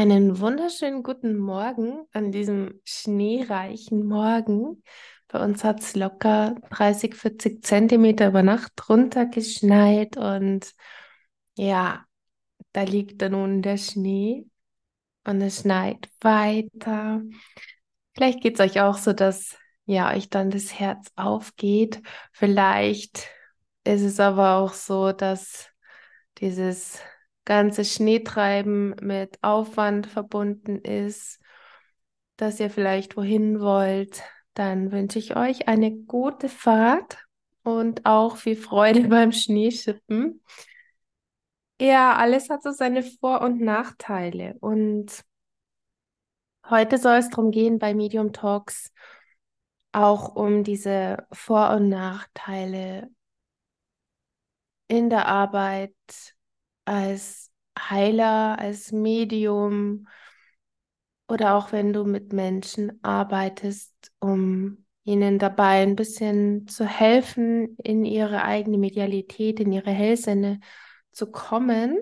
Einen wunderschönen guten Morgen an diesem schneereichen Morgen. Bei uns hat es locker 30, 40 Zentimeter über Nacht runtergeschneit und ja, da liegt dann nun der Schnee und es schneit weiter. Vielleicht geht es euch auch so, dass ja euch dann das Herz aufgeht. Vielleicht ist es aber auch so, dass dieses ganze Schneetreiben mit Aufwand verbunden ist, dass ihr vielleicht wohin wollt, dann wünsche ich euch eine gute Fahrt und auch viel Freude beim Schneeschippen. Ja, alles hat so seine Vor- und Nachteile. Und heute soll es darum gehen bei Medium Talks auch um diese Vor- und Nachteile in der Arbeit als Heiler, als Medium oder auch wenn du mit Menschen arbeitest, um ihnen dabei ein bisschen zu helfen, in ihre eigene Medialität, in ihre Hellsinne zu kommen,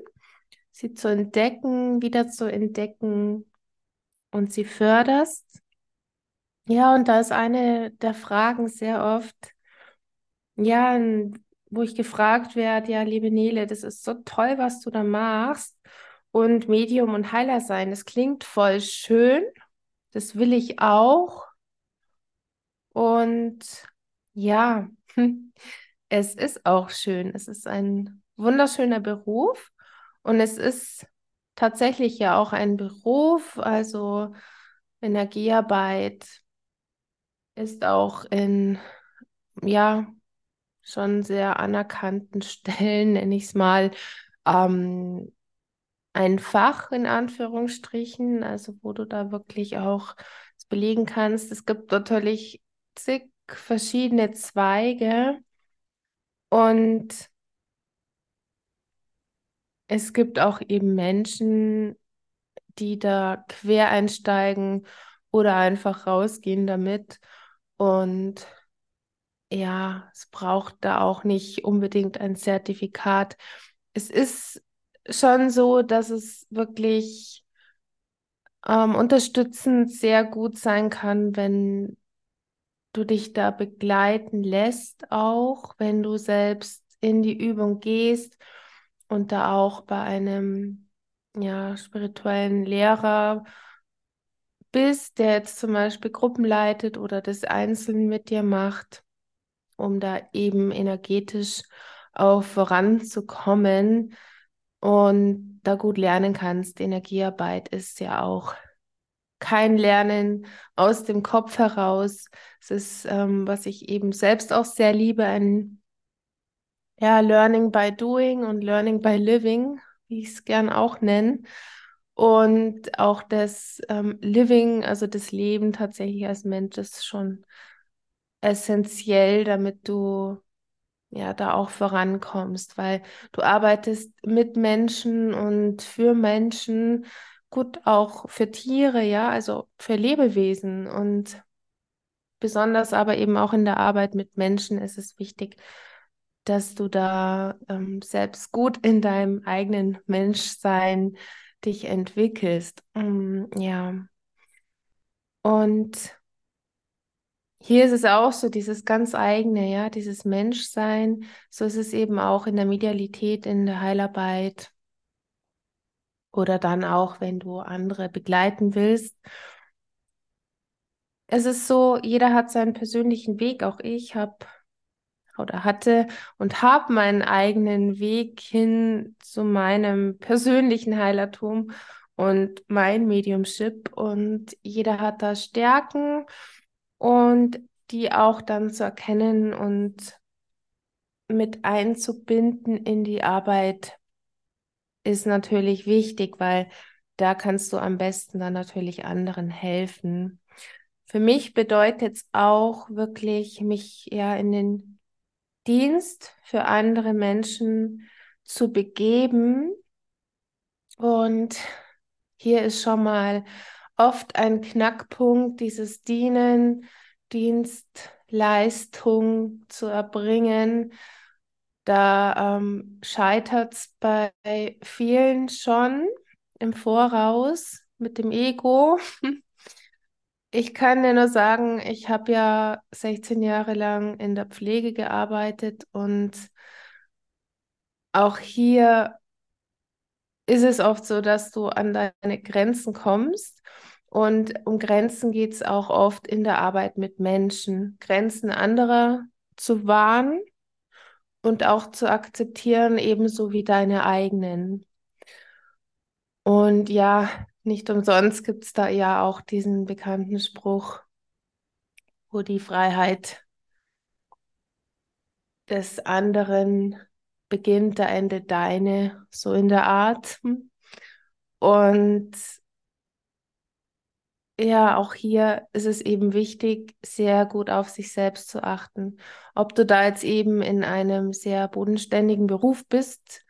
sie zu entdecken, wieder zu entdecken und sie förderst. Ja, und da ist eine der Fragen sehr oft, ja, wo ich gefragt werde, ja, liebe Nele, das ist so toll, was du da machst. Und Medium und Heiler sein, das klingt voll schön. Das will ich auch. Und ja, es ist auch schön. Es ist ein wunderschöner Beruf. Und es ist tatsächlich ja auch ein Beruf. Also Energiearbeit ist auch in, ja, schon sehr anerkannten Stellen, nenne ich es mal, ähm, ein Fach in Anführungsstrichen, also wo du da wirklich auch belegen kannst. Es gibt natürlich zig verschiedene Zweige und es gibt auch eben Menschen, die da quer einsteigen oder einfach rausgehen damit und ja, es braucht da auch nicht unbedingt ein Zertifikat. Es ist schon so, dass es wirklich ähm, unterstützend sehr gut sein kann, wenn du dich da begleiten lässt, auch wenn du selbst in die Übung gehst und da auch bei einem ja, spirituellen Lehrer bist, der jetzt zum Beispiel Gruppen leitet oder das einzeln mit dir macht um da eben energetisch auch voranzukommen und da gut lernen kannst. Energiearbeit ist ja auch kein Lernen aus dem Kopf heraus. Es ist, ähm, was ich eben selbst auch sehr liebe, ein ja, Learning by Doing und Learning by Living, wie ich es gern auch nenne. Und auch das ähm, Living, also das Leben tatsächlich als Mensch ist schon essentiell, damit du ja da auch vorankommst, weil du arbeitest mit Menschen und für Menschen, gut auch für Tiere, ja, also für Lebewesen und besonders aber eben auch in der Arbeit mit Menschen ist es wichtig, dass du da ähm, selbst gut in deinem eigenen Menschsein dich entwickelst. Mm, ja. Und hier ist es auch so, dieses ganz eigene, ja, dieses Menschsein. So ist es eben auch in der Medialität, in der Heilarbeit oder dann auch, wenn du andere begleiten willst. Es ist so, jeder hat seinen persönlichen Weg. Auch ich habe oder hatte und habe meinen eigenen Weg hin zu meinem persönlichen Heilertum und mein Mediumship. Und jeder hat da Stärken und die auch dann zu erkennen und mit einzubinden in die Arbeit ist natürlich wichtig, weil da kannst du am besten dann natürlich anderen helfen. Für mich bedeutet es auch wirklich, mich ja in den Dienst für andere Menschen zu begeben. Und hier ist schon mal oft ein Knackpunkt, dieses Dienen, Dienstleistung zu erbringen. Da ähm, scheitert es bei vielen schon im Voraus, mit dem Ego. Ich kann dir nur sagen, ich habe ja 16 Jahre lang in der Pflege gearbeitet und auch hier ist es oft so, dass du an deine Grenzen kommst. Und um Grenzen geht es auch oft in der Arbeit mit Menschen. Grenzen anderer zu wahren und auch zu akzeptieren, ebenso wie deine eigenen. Und ja, nicht umsonst gibt es da ja auch diesen bekannten Spruch, wo die Freiheit des anderen beginnt, da endet deine, so in der Art. Und ja, auch hier ist es eben wichtig, sehr gut auf sich selbst zu achten. Ob du da jetzt eben in einem sehr bodenständigen Beruf bist,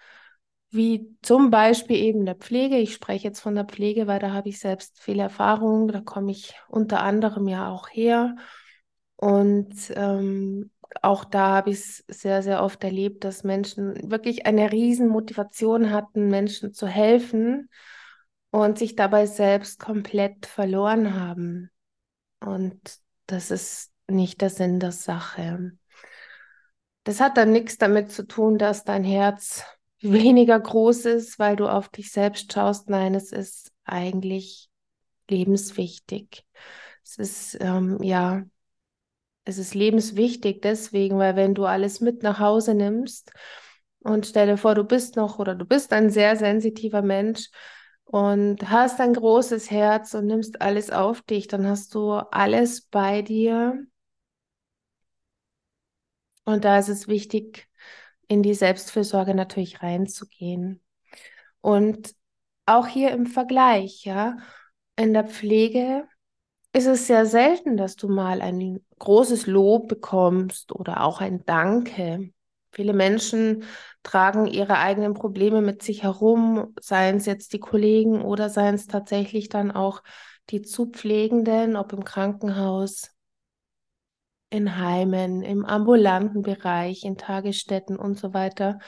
wie zum Beispiel eben der Pflege. Ich spreche jetzt von der Pflege, weil da habe ich selbst viel Erfahrung. Da komme ich unter anderem ja auch her. Und ähm, auch da habe ich es sehr, sehr oft erlebt, dass Menschen wirklich eine riesen Motivation hatten, Menschen zu helfen und sich dabei selbst komplett verloren haben. Und das ist nicht der Sinn der Sache. Das hat dann nichts damit zu tun, dass dein Herz weniger groß ist, weil du auf dich selbst schaust. Nein, es ist eigentlich lebenswichtig. Es ist, ähm, ja, es ist lebenswichtig deswegen, weil wenn du alles mit nach Hause nimmst und stell dir vor, du bist noch oder du bist ein sehr sensitiver Mensch und hast ein großes Herz und nimmst alles auf dich, dann hast du alles bei dir. Und da ist es wichtig, in die Selbstfürsorge natürlich reinzugehen. Und auch hier im Vergleich, ja, in der Pflege ist es sehr selten, dass du mal ein großes Lob bekommst oder auch ein Danke. Viele Menschen tragen ihre eigenen Probleme mit sich herum, seien es jetzt die Kollegen oder seien es tatsächlich dann auch die Zupflegenden, ob im Krankenhaus, in Heimen, im ambulanten Bereich, in Tagesstätten und so weiter.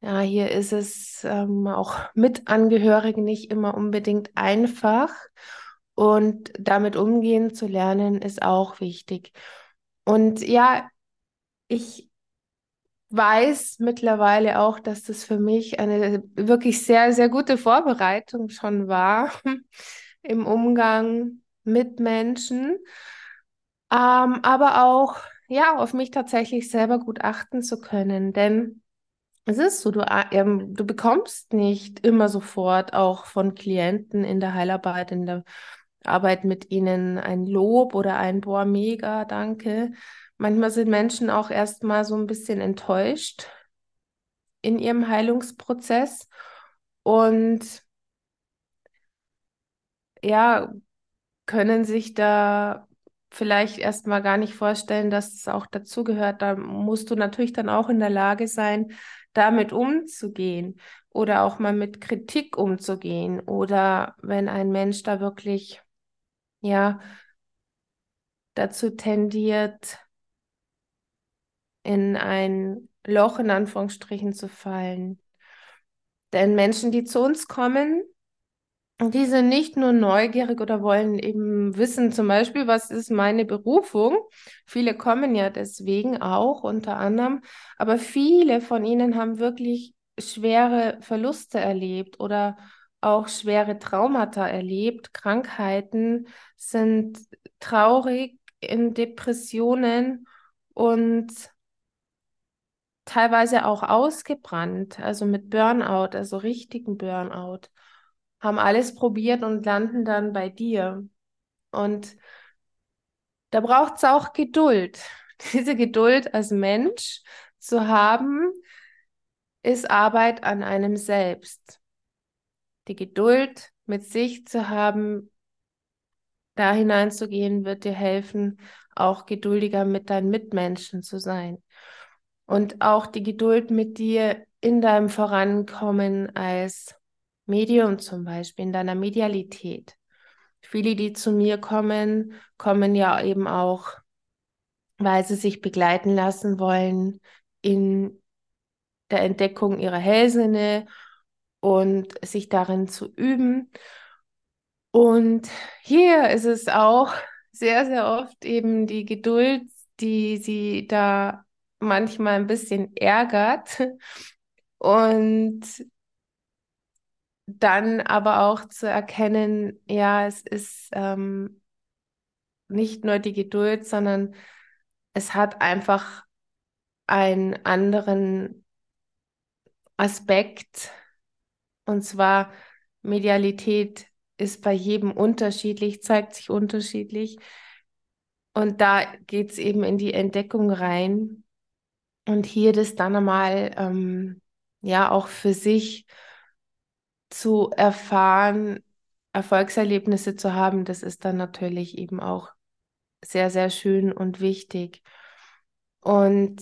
Ja, hier ist es ähm, auch mit Angehörigen nicht immer unbedingt einfach. Und damit umgehen zu lernen, ist auch wichtig. Und ja, ich weiß mittlerweile auch, dass das für mich eine wirklich sehr, sehr gute Vorbereitung schon war im Umgang mit Menschen, ähm, aber auch ja auf mich tatsächlich selber gut achten zu können, denn es ist so, du, ähm, du bekommst nicht immer sofort auch von Klienten in der Heilarbeit, in der Arbeit mit ihnen ein Lob oder ein Boah, mega, danke. Manchmal sind Menschen auch erstmal so ein bisschen enttäuscht in ihrem Heilungsprozess und ja, können sich da vielleicht erstmal gar nicht vorstellen, dass es auch dazugehört. Da musst du natürlich dann auch in der Lage sein, damit umzugehen oder auch mal mit Kritik umzugehen oder wenn ein Mensch da wirklich ja dazu tendiert, in ein Loch in Anführungsstrichen zu fallen. Denn Menschen, die zu uns kommen, die sind nicht nur neugierig oder wollen eben wissen, zum Beispiel, was ist meine Berufung. Viele kommen ja deswegen auch unter anderem, aber viele von ihnen haben wirklich schwere Verluste erlebt oder auch schwere Traumata erlebt. Krankheiten sind traurig in Depressionen und teilweise auch ausgebrannt, also mit Burnout, also richtigen Burnout, haben alles probiert und landen dann bei dir. Und da braucht es auch Geduld. Diese Geduld als Mensch zu haben, ist Arbeit an einem selbst die Geduld mit sich zu haben, da hineinzugehen, wird dir helfen, auch geduldiger mit deinen Mitmenschen zu sein. Und auch die Geduld mit dir in deinem Vorankommen als Medium zum Beispiel, in deiner Medialität. Viele, die zu mir kommen, kommen ja eben auch, weil sie sich begleiten lassen wollen in der Entdeckung ihrer Hellsinne und sich darin zu üben. Und hier ist es auch sehr, sehr oft eben die Geduld, die sie da manchmal ein bisschen ärgert und dann aber auch zu erkennen, ja, es ist ähm, nicht nur die Geduld, sondern es hat einfach einen anderen Aspekt. Und zwar Medialität ist bei jedem unterschiedlich, zeigt sich unterschiedlich. Und da geht es eben in die Entdeckung rein. Und hier das dann einmal, ähm, ja, auch für sich zu erfahren, Erfolgserlebnisse zu haben, das ist dann natürlich eben auch sehr, sehr schön und wichtig. Und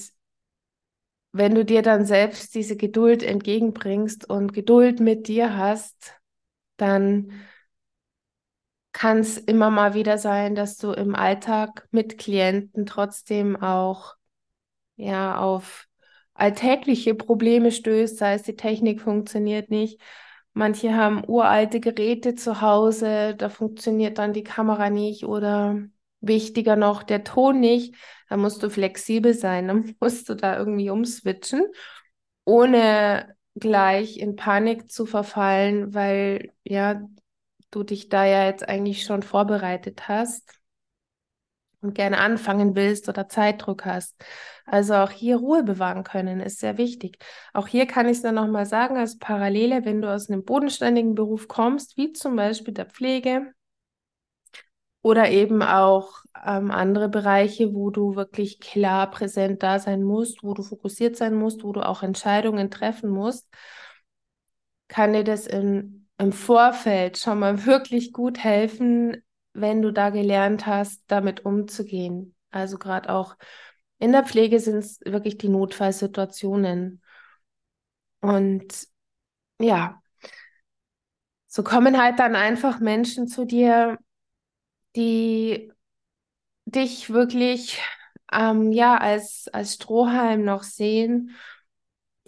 wenn du dir dann selbst diese Geduld entgegenbringst und Geduld mit dir hast, dann kann es immer mal wieder sein, dass du im Alltag mit Klienten trotzdem auch ja auf alltägliche Probleme stößt, sei es die Technik funktioniert nicht. Manche haben uralte Geräte zu Hause, da funktioniert dann die Kamera nicht oder wichtiger noch der Ton nicht. Da musst du flexibel sein, dann musst du da irgendwie umswitchen, ohne gleich in Panik zu verfallen, weil ja du dich da ja jetzt eigentlich schon vorbereitet hast und gerne anfangen willst oder Zeitdruck hast. Also auch hier Ruhe bewahren können ist sehr wichtig. Auch hier kann ich es dann nochmal sagen, als Parallele, wenn du aus einem bodenständigen Beruf kommst, wie zum Beispiel der Pflege oder eben auch ähm, andere Bereiche, wo du wirklich klar präsent da sein musst, wo du fokussiert sein musst, wo du auch Entscheidungen treffen musst, kann dir das in, im Vorfeld schon mal wirklich gut helfen, wenn du da gelernt hast, damit umzugehen. Also gerade auch in der Pflege sind es wirklich die Notfallsituationen. Und ja, so kommen halt dann einfach Menschen zu dir, die dich wirklich ähm, ja als, als Strohhalm noch sehen,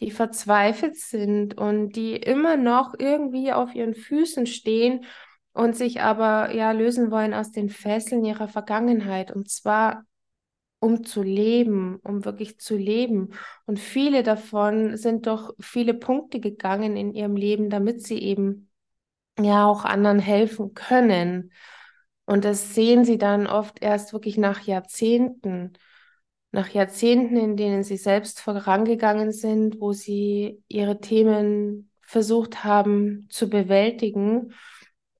die verzweifelt sind und die immer noch irgendwie auf ihren Füßen stehen und sich aber ja lösen wollen aus den Fesseln ihrer Vergangenheit und zwar um zu leben, um wirklich zu leben. Und viele davon sind doch viele Punkte gegangen in ihrem Leben, damit sie eben ja auch anderen helfen können. Und das sehen sie dann oft erst wirklich nach Jahrzehnten, nach Jahrzehnten, in denen sie selbst vorangegangen sind, wo sie ihre Themen versucht haben zu bewältigen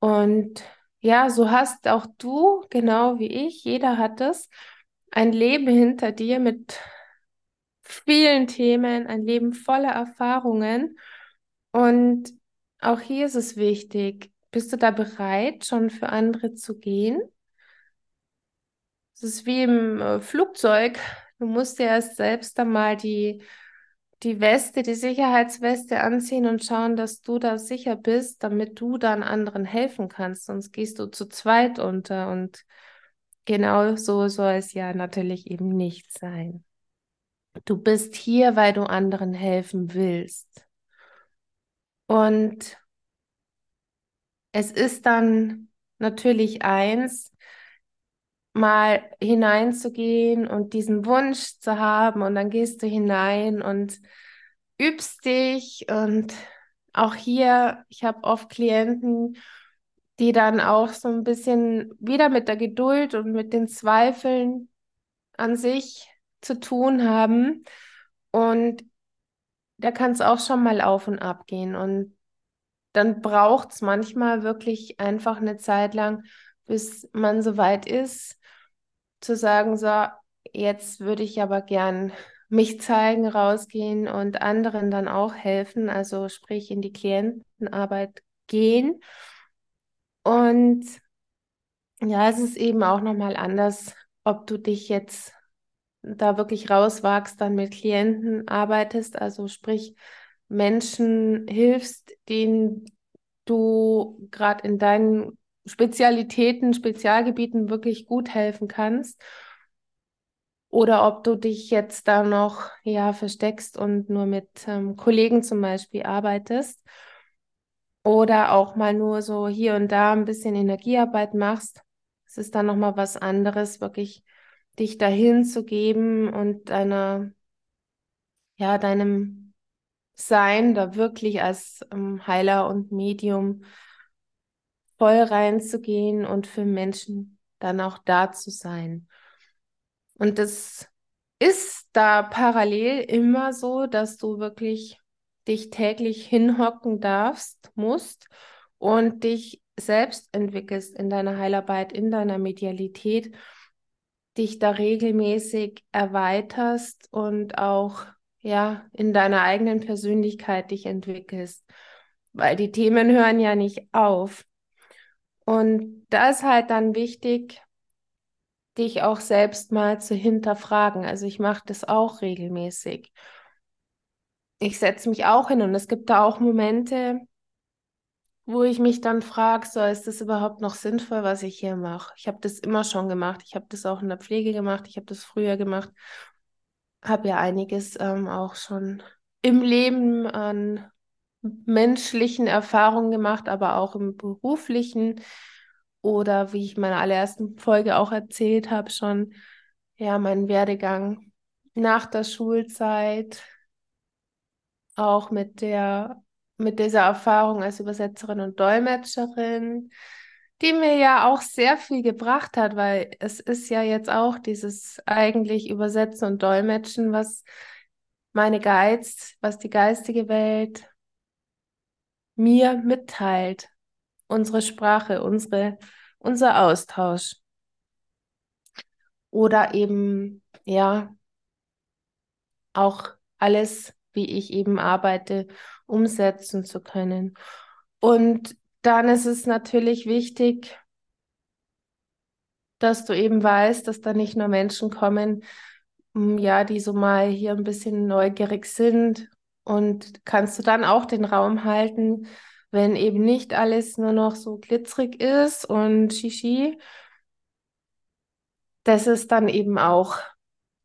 und ja, so hast auch du, genau wie ich, jeder hat es, ein Leben hinter dir mit vielen Themen, ein Leben voller Erfahrungen. Und auch hier ist es wichtig, bist du da bereit, schon für andere zu gehen? Es ist wie im äh, Flugzeug. Du musst dir erst selbst einmal die die Weste, die Sicherheitsweste anziehen und schauen, dass du da sicher bist, damit du dann anderen helfen kannst. Sonst gehst du zu zweit unter und genau so soll es ja natürlich eben nicht sein. Du bist hier, weil du anderen helfen willst. Und es ist dann natürlich eins, mal hineinzugehen und diesen Wunsch zu haben und dann gehst du hinein und übst dich und auch hier, ich habe oft Klienten, die dann auch so ein bisschen wieder mit der Geduld und mit den Zweifeln an sich zu tun haben und da kann es auch schon mal auf und ab gehen und dann braucht es manchmal wirklich einfach eine Zeit lang, bis man so weit ist, zu sagen, so, jetzt würde ich aber gern mich zeigen, rausgehen und anderen dann auch helfen, also sprich in die Klientenarbeit gehen. Und ja, es ist eben auch nochmal anders, ob du dich jetzt da wirklich rauswagst, dann mit Klienten arbeitest, also sprich Menschen hilfst, denen du gerade in deinen Spezialitäten, Spezialgebieten wirklich gut helfen kannst. Oder ob du dich jetzt da noch ja versteckst und nur mit ähm, Kollegen zum Beispiel arbeitest. oder auch mal nur so hier und da ein bisschen Energiearbeit machst. Es ist dann nochmal was anderes, wirklich dich dahin zu geben und deiner, ja, deinem Sein da wirklich als ähm, Heiler und Medium voll reinzugehen und für Menschen dann auch da zu sein. Und das ist da parallel immer so, dass du wirklich dich täglich hinhocken darfst, musst und dich selbst entwickelst in deiner Heilarbeit, in deiner Medialität, dich da regelmäßig erweiterst und auch ja in deiner eigenen Persönlichkeit dich entwickelst, weil die Themen hören ja nicht auf. Und da ist halt dann wichtig, dich auch selbst mal zu hinterfragen. Also ich mache das auch regelmäßig. Ich setze mich auch hin und es gibt da auch Momente, wo ich mich dann frage, so ist das überhaupt noch sinnvoll, was ich hier mache? Ich habe das immer schon gemacht. Ich habe das auch in der Pflege gemacht. Ich habe das früher gemacht. Habe ja einiges ähm, auch schon im Leben an menschlichen Erfahrungen gemacht, aber auch im beruflichen. Oder wie ich in meiner allerersten Folge auch erzählt habe, schon ja meinen Werdegang nach der Schulzeit, auch mit der mit dieser Erfahrung als Übersetzerin und Dolmetscherin, die mir ja auch sehr viel gebracht hat, weil es ist ja jetzt auch dieses eigentlich Übersetzen und Dolmetschen, was meine Geiz, was die geistige Welt mir mitteilt. Unsere Sprache, unsere, unser Austausch. Oder eben, ja, auch alles, wie ich eben arbeite, umsetzen zu können. Und dann ist es natürlich wichtig, dass du eben weißt, dass da nicht nur Menschen kommen, mm, ja, die so mal hier ein bisschen neugierig sind und kannst du dann auch den Raum halten, wenn eben nicht alles nur noch so glitzerig ist und Shishi. Das ist dann eben auch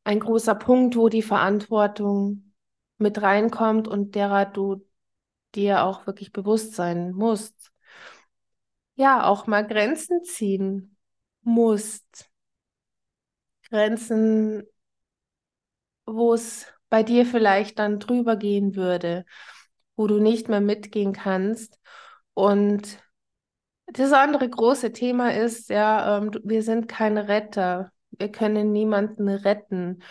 ein großer Punkt, wo die Verantwortung mit reinkommt und derer du dir auch wirklich bewusst sein musst. Ja, auch mal Grenzen ziehen musst. Grenzen, wo es bei dir vielleicht dann drüber gehen würde, wo du nicht mehr mitgehen kannst. Und das andere große Thema ist, ja, ähm, wir sind keine Retter. Wir können niemanden retten.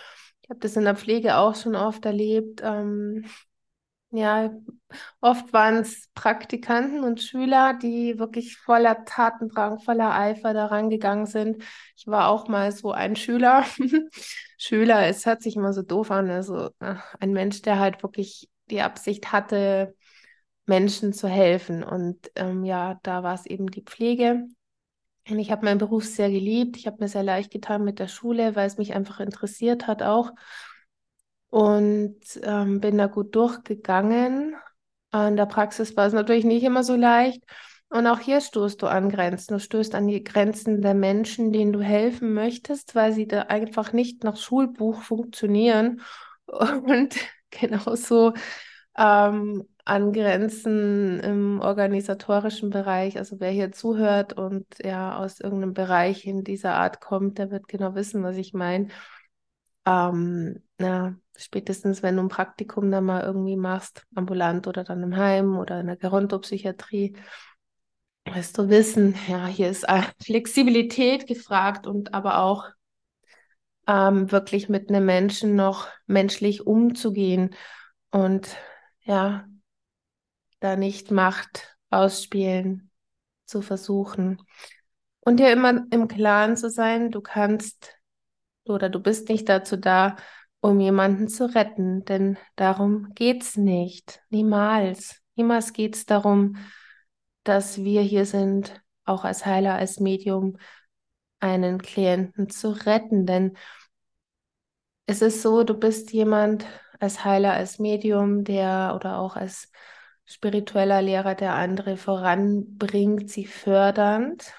Ich habe das in der Pflege auch schon oft erlebt. Ähm, ja, oft waren es Praktikanten und Schüler, die wirklich voller Tatendrang, voller Eifer daran gegangen sind. Ich war auch mal so ein Schüler. Schüler, es hört sich immer so doof an, also ein Mensch, der halt wirklich die Absicht hatte, Menschen zu helfen. Und ähm, ja, da war es eben die Pflege. Und ich habe meinen Beruf sehr geliebt. Ich habe mir sehr leicht getan mit der Schule, weil es mich einfach interessiert hat auch und ähm, bin da gut durchgegangen. In der Praxis war es natürlich nicht immer so leicht. Und auch hier stoßt du an Grenzen. Du stößt an die Grenzen der Menschen, denen du helfen möchtest, weil sie da einfach nicht nach Schulbuch funktionieren. Und genauso ähm, an Grenzen im organisatorischen Bereich. Also wer hier zuhört und ja aus irgendeinem Bereich in dieser Art kommt, der wird genau wissen, was ich meine. Ähm, ja, spätestens wenn du ein Praktikum dann mal irgendwie machst, ambulant oder dann im Heim oder in der Gerontopsychiatrie, wirst du wissen, ja, hier ist Flexibilität gefragt und aber auch ähm, wirklich mit einem Menschen noch menschlich umzugehen und ja, da nicht Macht ausspielen zu versuchen. Und dir immer im Klaren zu sein, du kannst oder du bist nicht dazu da, um jemanden zu retten, denn darum geht's nicht. Niemals. Niemals geht's darum, dass wir hier sind, auch als Heiler, als Medium, einen Klienten zu retten, denn es ist so, du bist jemand als Heiler, als Medium, der oder auch als spiritueller Lehrer, der andere voranbringt, sie fördernd,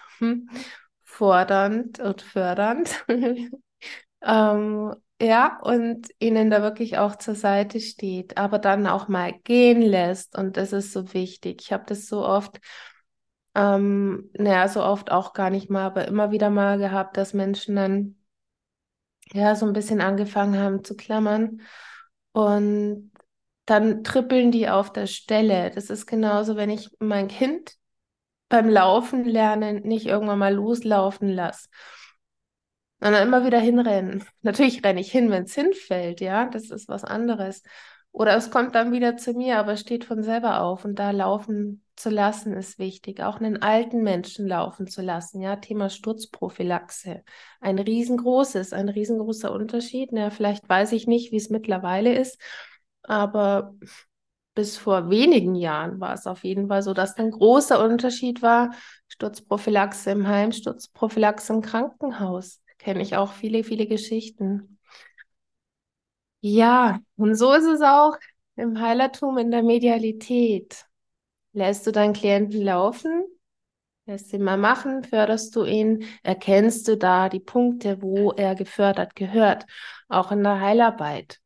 fordernd und fördernd ähm, Ja, und ihnen da wirklich auch zur Seite steht, aber dann auch mal gehen lässt. Und das ist so wichtig. Ich habe das so oft, ähm, naja, so oft auch gar nicht mal, aber immer wieder mal gehabt, dass Menschen dann ja so ein bisschen angefangen haben zu klammern. Und dann trippeln die auf der Stelle. Das ist genauso, wenn ich mein Kind beim Laufen lernen nicht irgendwann mal loslaufen lasse. Und dann immer wieder hinrennen. Natürlich renne ich hin, wenn es hinfällt, ja, das ist was anderes. Oder es kommt dann wieder zu mir, aber steht von selber auf. Und da laufen zu lassen ist wichtig. Auch einen alten Menschen laufen zu lassen. Ja, Thema Sturzprophylaxe. Ein riesengroßes, ein riesengroßer Unterschied. Ja, vielleicht weiß ich nicht, wie es mittlerweile ist, aber bis vor wenigen Jahren war es auf jeden Fall so, dass ein großer Unterschied war. Sturzprophylaxe im Heim, Sturzprophylaxe im Krankenhaus. Kenne ich auch viele, viele Geschichten. Ja, und so ist es auch im Heilertum, in der Medialität. Lässt du deinen Klienten laufen? Lässt ihn mal machen, förderst du ihn, erkennst du da die Punkte, wo er gefördert gehört, auch in der Heilarbeit.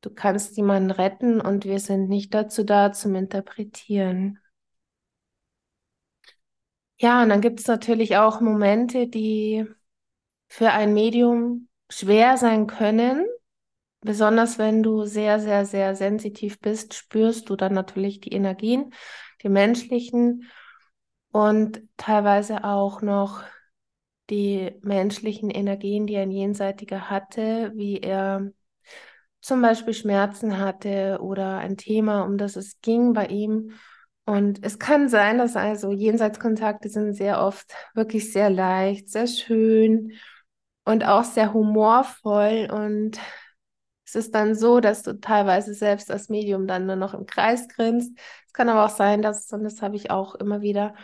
Du kannst jemanden retten und wir sind nicht dazu da zum Interpretieren. Ja, und dann gibt es natürlich auch Momente, die für ein Medium schwer sein können. Besonders wenn du sehr, sehr, sehr sensitiv bist, spürst du dann natürlich die Energien, die menschlichen und teilweise auch noch die menschlichen Energien, die ein Jenseitiger hatte, wie er zum Beispiel Schmerzen hatte oder ein Thema, um das es ging bei ihm. Und es kann sein, dass also Jenseitskontakte sind sehr oft wirklich sehr leicht, sehr schön und auch sehr humorvoll. Und es ist dann so, dass du teilweise selbst als Medium dann nur noch im Kreis grinst. Es kann aber auch sein, dass, und das habe ich auch immer wieder,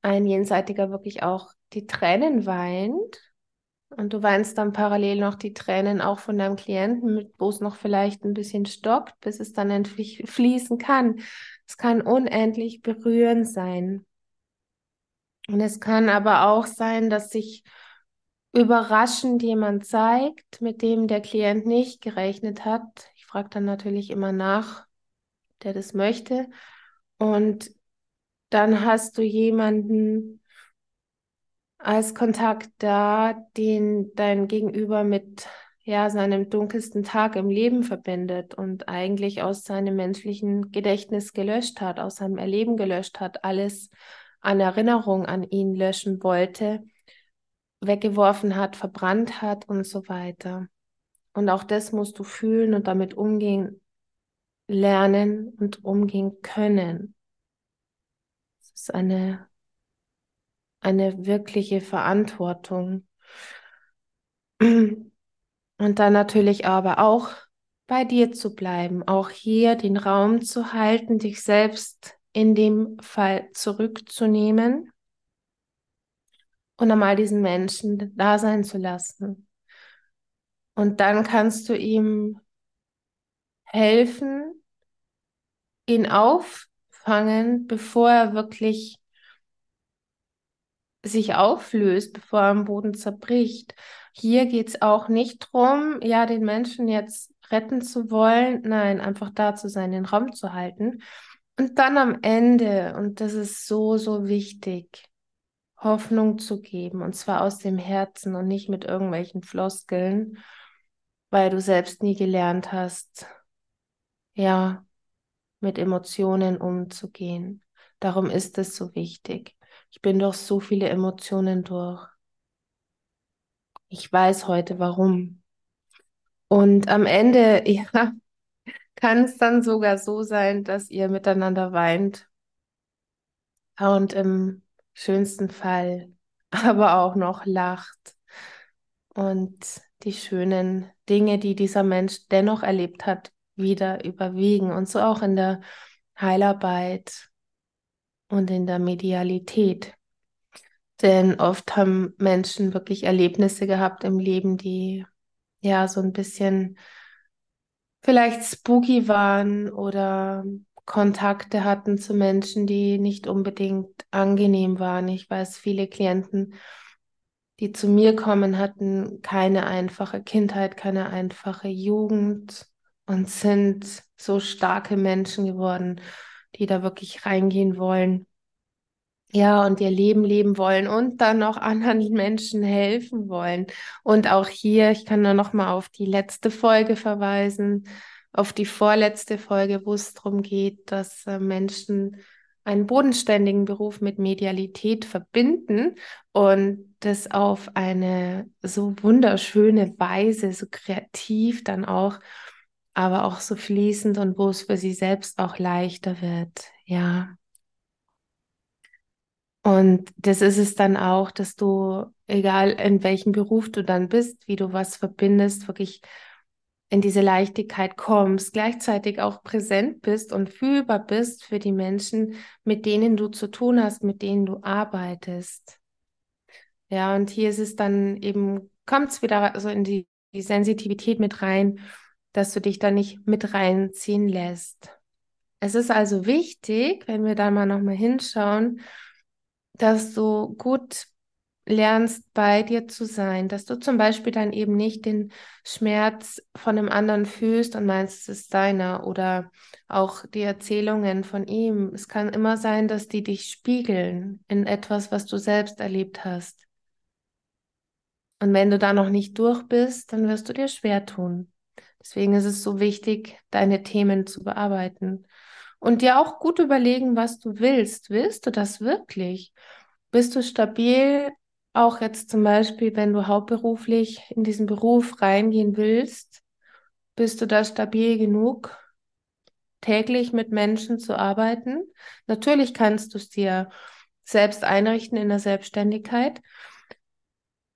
ein Jenseitiger wirklich auch die Tränen weint und du weinst dann parallel noch die Tränen auch von deinem Klienten, wo es noch vielleicht ein bisschen stockt, bis es dann endlich fließen kann. Es kann unendlich berührend sein. Und es kann aber auch sein, dass sich überraschend jemand zeigt, mit dem der Klient nicht gerechnet hat. Ich frage dann natürlich immer nach, der das möchte. Und dann hast du jemanden, als Kontakt da, den dein Gegenüber mit ja, seinem dunkelsten Tag im Leben verbindet und eigentlich aus seinem menschlichen Gedächtnis gelöscht hat, aus seinem Erleben gelöscht hat, alles an Erinnerung an ihn löschen wollte, weggeworfen hat, verbrannt hat und so weiter. Und auch das musst du fühlen und damit umgehen lernen und umgehen können. Es ist eine eine wirkliche Verantwortung. Und dann natürlich aber auch bei dir zu bleiben, auch hier den Raum zu halten, dich selbst in dem Fall zurückzunehmen und einmal diesen Menschen da sein zu lassen. Und dann kannst du ihm helfen, ihn auffangen, bevor er wirklich sich auflöst, bevor er am Boden zerbricht. Hier geht es auch nicht darum, ja, den Menschen jetzt retten zu wollen, nein, einfach da zu sein, den Raum zu halten. Und dann am Ende, und das ist so, so wichtig, Hoffnung zu geben, und zwar aus dem Herzen und nicht mit irgendwelchen Floskeln, weil du selbst nie gelernt hast, ja, mit Emotionen umzugehen. Darum ist es so wichtig. Ich bin durch so viele Emotionen durch. Ich weiß heute warum. Und am Ende, ja, kann es dann sogar so sein, dass ihr miteinander weint. Und im schönsten Fall aber auch noch lacht. Und die schönen Dinge, die dieser Mensch dennoch erlebt hat, wieder überwiegen. Und so auch in der Heilarbeit und in der Medialität. Denn oft haben Menschen wirklich Erlebnisse gehabt im Leben, die ja so ein bisschen vielleicht spooky waren oder Kontakte hatten zu Menschen, die nicht unbedingt angenehm waren. Ich weiß, viele Klienten, die zu mir kommen, hatten keine einfache Kindheit, keine einfache Jugend und sind so starke Menschen geworden, die da wirklich reingehen wollen. Ja, und ihr Leben leben wollen und dann auch anderen Menschen helfen wollen. Und auch hier, ich kann nur noch mal auf die letzte Folge verweisen, auf die vorletzte Folge, wo es darum geht, dass äh, Menschen einen bodenständigen Beruf mit Medialität verbinden und das auf eine so wunderschöne Weise, so kreativ dann auch, aber auch so fließend und wo es für sie selbst auch leichter wird. Ja. Und das ist es dann auch, dass du, egal in welchem Beruf du dann bist, wie du was verbindest, wirklich in diese Leichtigkeit kommst, gleichzeitig auch präsent bist und fühlbar bist für die Menschen, mit denen du zu tun hast, mit denen du arbeitest. Ja, und hier ist es dann eben, kommt es wieder so in die, die Sensitivität mit rein, dass du dich da nicht mit reinziehen lässt. Es ist also wichtig, wenn wir da mal nochmal hinschauen, dass du gut lernst, bei dir zu sein, dass du zum Beispiel dann eben nicht den Schmerz von einem anderen fühlst und meinst, es ist deiner oder auch die Erzählungen von ihm. Es kann immer sein, dass die dich spiegeln in etwas, was du selbst erlebt hast. Und wenn du da noch nicht durch bist, dann wirst du dir schwer tun. Deswegen ist es so wichtig, deine Themen zu bearbeiten und dir auch gut überlegen, was du willst. Willst du das wirklich? Bist du stabil auch jetzt zum Beispiel, wenn du hauptberuflich in diesen Beruf reingehen willst, bist du da stabil genug, täglich mit Menschen zu arbeiten? Natürlich kannst du es dir selbst einrichten in der Selbstständigkeit.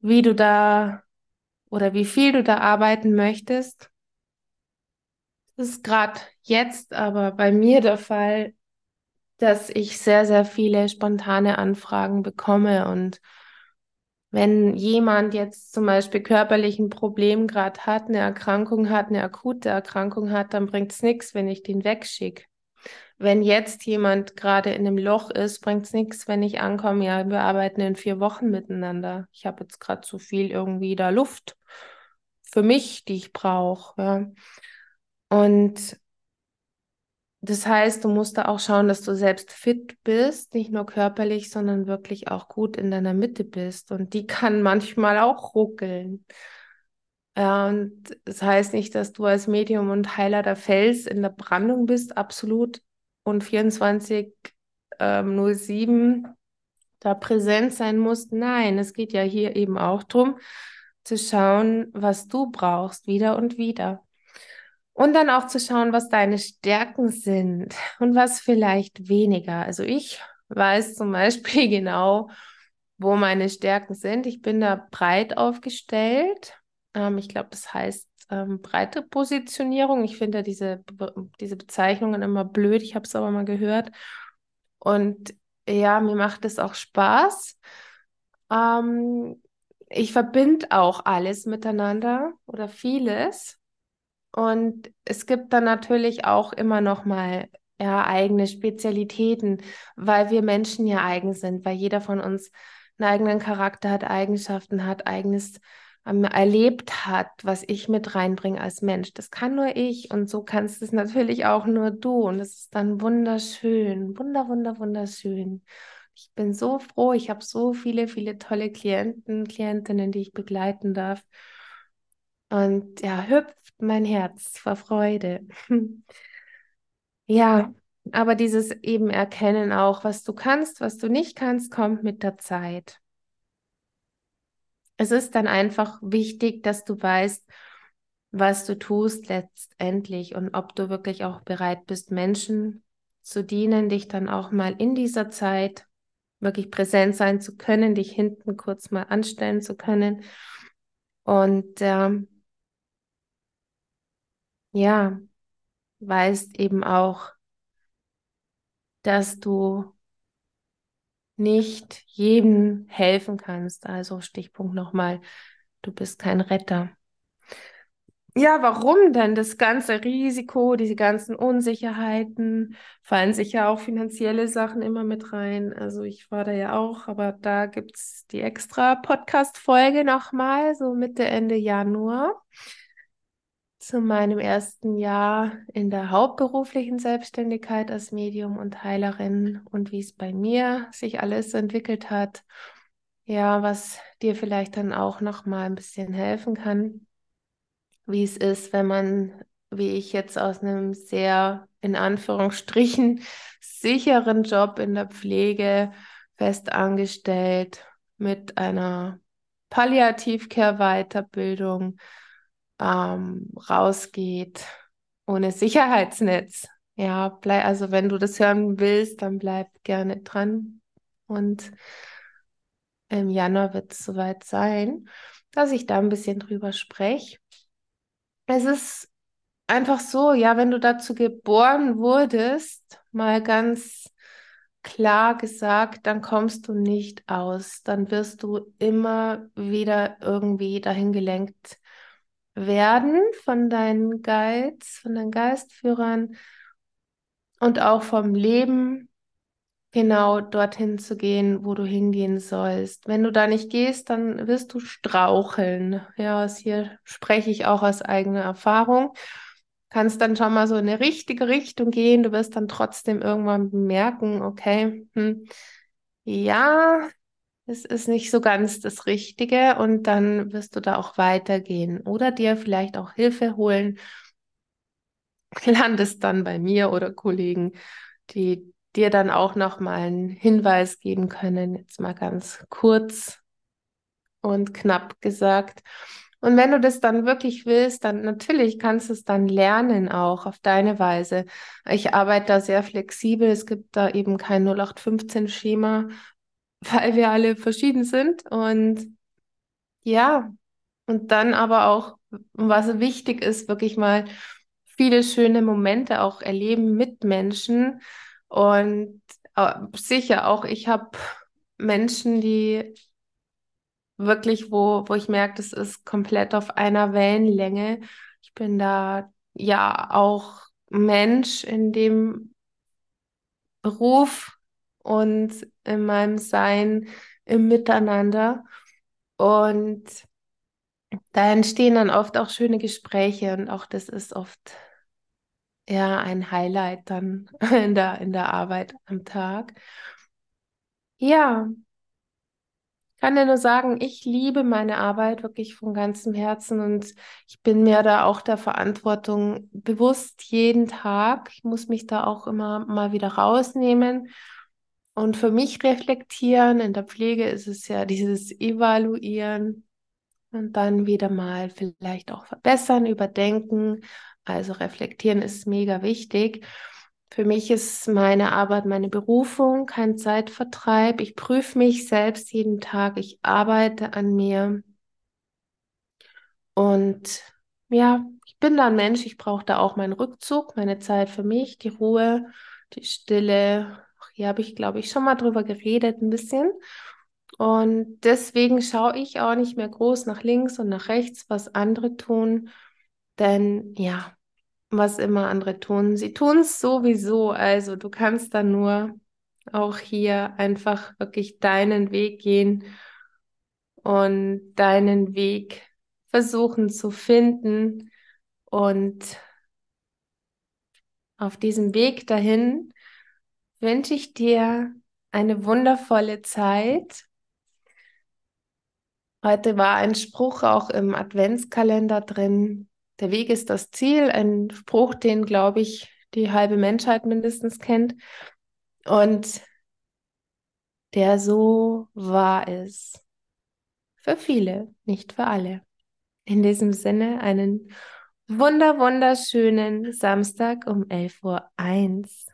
Wie du da oder wie viel du da arbeiten möchtest, ist gerade jetzt aber bei mir der Fall, dass ich sehr, sehr viele spontane Anfragen bekomme und wenn jemand jetzt zum Beispiel körperlich ein Problem gerade hat, eine Erkrankung hat, eine akute Erkrankung hat, dann bringt es nichts, wenn ich den wegschicke. Wenn jetzt jemand gerade in einem Loch ist, bringt es nichts, wenn ich ankomme, ja, wir arbeiten in vier Wochen miteinander. Ich habe jetzt gerade zu viel irgendwie da Luft für mich, die ich brauche. Ja. Und das heißt, du musst da auch schauen, dass du selbst fit bist, nicht nur körperlich, sondern wirklich auch gut in deiner Mitte bist. Und die kann manchmal auch ruckeln. Ja, und das heißt nicht, dass du als Medium und Heiler der Fels in der Brandung bist, absolut. Und 24 ähm, 07 da präsent sein musst. Nein, es geht ja hier eben auch darum, zu schauen, was du brauchst, wieder und wieder. Und dann auch zu schauen, was deine Stärken sind und was vielleicht weniger. Also ich weiß zum Beispiel genau, wo meine Stärken sind. Ich bin da breit aufgestellt. Ähm, ich glaube, das heißt ähm, breite Positionierung. Ich finde diese, diese Bezeichnungen immer blöd. Ich habe es aber mal gehört. Und ja, mir macht es auch Spaß. Ähm, ich verbinde auch alles miteinander oder vieles. Und es gibt dann natürlich auch immer noch mal ja, eigene Spezialitäten, weil wir Menschen ja eigen sind, weil jeder von uns einen eigenen Charakter hat, Eigenschaften hat, eigenes ähm, erlebt hat, was ich mit reinbringe als Mensch. Das kann nur ich und so kannst es natürlich auch nur du. Und es ist dann wunderschön, wunder, wunder, wunderschön. Ich bin so froh, ich habe so viele, viele tolle Klienten, Klientinnen, die ich begleiten darf. Und ja, hüpft mein Herz vor Freude. ja, aber dieses eben Erkennen auch, was du kannst, was du nicht kannst, kommt mit der Zeit. Es ist dann einfach wichtig, dass du weißt, was du tust letztendlich und ob du wirklich auch bereit bist, Menschen zu dienen, dich dann auch mal in dieser Zeit wirklich präsent sein zu können, dich hinten kurz mal anstellen zu können und ähm, ja, weißt eben auch, dass du nicht jedem helfen kannst. Also Stichpunkt nochmal, du bist kein Retter. ja, warum denn das ganze Risiko, diese ganzen Unsicherheiten, fallen sicher auch finanzielle Sachen immer mit rein. Also ich war da ja auch, aber da gibt es die extra Podcast-Folge nochmal, so Mitte, Ende Januar, zu meinem ersten Jahr in der hauptberuflichen Selbstständigkeit als Medium und Heilerin und wie es bei mir sich alles entwickelt hat. Ja, was dir vielleicht dann auch nochmal ein bisschen helfen kann wie es ist, wenn man, wie ich jetzt aus einem sehr, in Anführungsstrichen, sicheren Job in der Pflege fest angestellt mit einer Palliativcare-Weiterbildung ähm, rausgeht, ohne Sicherheitsnetz. Ja, bleib, also wenn du das hören willst, dann bleib gerne dran. Und im Januar wird es soweit sein, dass ich da ein bisschen drüber spreche. Es ist einfach so, ja, wenn du dazu geboren wurdest, mal ganz klar gesagt, dann kommst du nicht aus. Dann wirst du immer wieder irgendwie dahin gelenkt werden von deinen Guides, von deinen Geistführern und auch vom Leben genau dorthin zu gehen, wo du hingehen sollst. Wenn du da nicht gehst, dann wirst du straucheln. Ja, aus hier spreche ich auch aus eigener Erfahrung. Kannst dann schon mal so in eine richtige Richtung gehen. Du wirst dann trotzdem irgendwann bemerken, okay, hm, ja, es ist nicht so ganz das Richtige und dann wirst du da auch weitergehen oder dir vielleicht auch Hilfe holen. Landest dann bei mir oder Kollegen, die dir dann auch noch mal einen Hinweis geben können, jetzt mal ganz kurz und knapp gesagt. Und wenn du das dann wirklich willst, dann natürlich kannst du es dann lernen auch auf deine Weise. Ich arbeite da sehr flexibel. Es gibt da eben kein 0815-Schema, weil wir alle verschieden sind. Und ja, und dann aber auch, was wichtig ist, wirklich mal viele schöne Momente auch erleben mit Menschen und äh, sicher auch, ich habe Menschen, die wirklich, wo, wo ich merke, das ist komplett auf einer Wellenlänge. Ich bin da ja auch Mensch in dem Beruf und in meinem Sein im Miteinander. Und da entstehen dann oft auch schöne Gespräche und auch das ist oft ja ein Highlight dann in der, in der Arbeit am Tag. Ja, kann dir nur sagen, ich liebe meine Arbeit wirklich von ganzem Herzen und ich bin mir da auch der Verantwortung bewusst jeden Tag. Ich muss mich da auch immer mal wieder rausnehmen und für mich reflektieren. In der Pflege ist es ja dieses Evaluieren und dann wieder mal vielleicht auch verbessern, überdenken, also reflektieren ist mega wichtig. Für mich ist meine Arbeit meine Berufung, kein Zeitvertreib. Ich prüfe mich selbst jeden Tag. Ich arbeite an mir. Und ja, ich bin da ein Mensch. Ich brauche da auch meinen Rückzug, meine Zeit für mich, die Ruhe, die Stille. Hier habe ich, glaube ich, schon mal drüber geredet, ein bisschen. Und deswegen schaue ich auch nicht mehr groß nach links und nach rechts, was andere tun. Denn ja, was immer andere tun. Sie tun es sowieso. Also du kannst dann nur auch hier einfach wirklich deinen Weg gehen und deinen Weg versuchen zu finden. Und auf diesem Weg dahin wünsche ich dir eine wundervolle Zeit. Heute war ein Spruch auch im Adventskalender drin. Der Weg ist das Ziel, ein Spruch, den, glaube ich, die halbe Menschheit mindestens kennt und der so wahr ist. Für viele, nicht für alle. In diesem Sinne einen wunder, wunderschönen Samstag um 11.01 Uhr.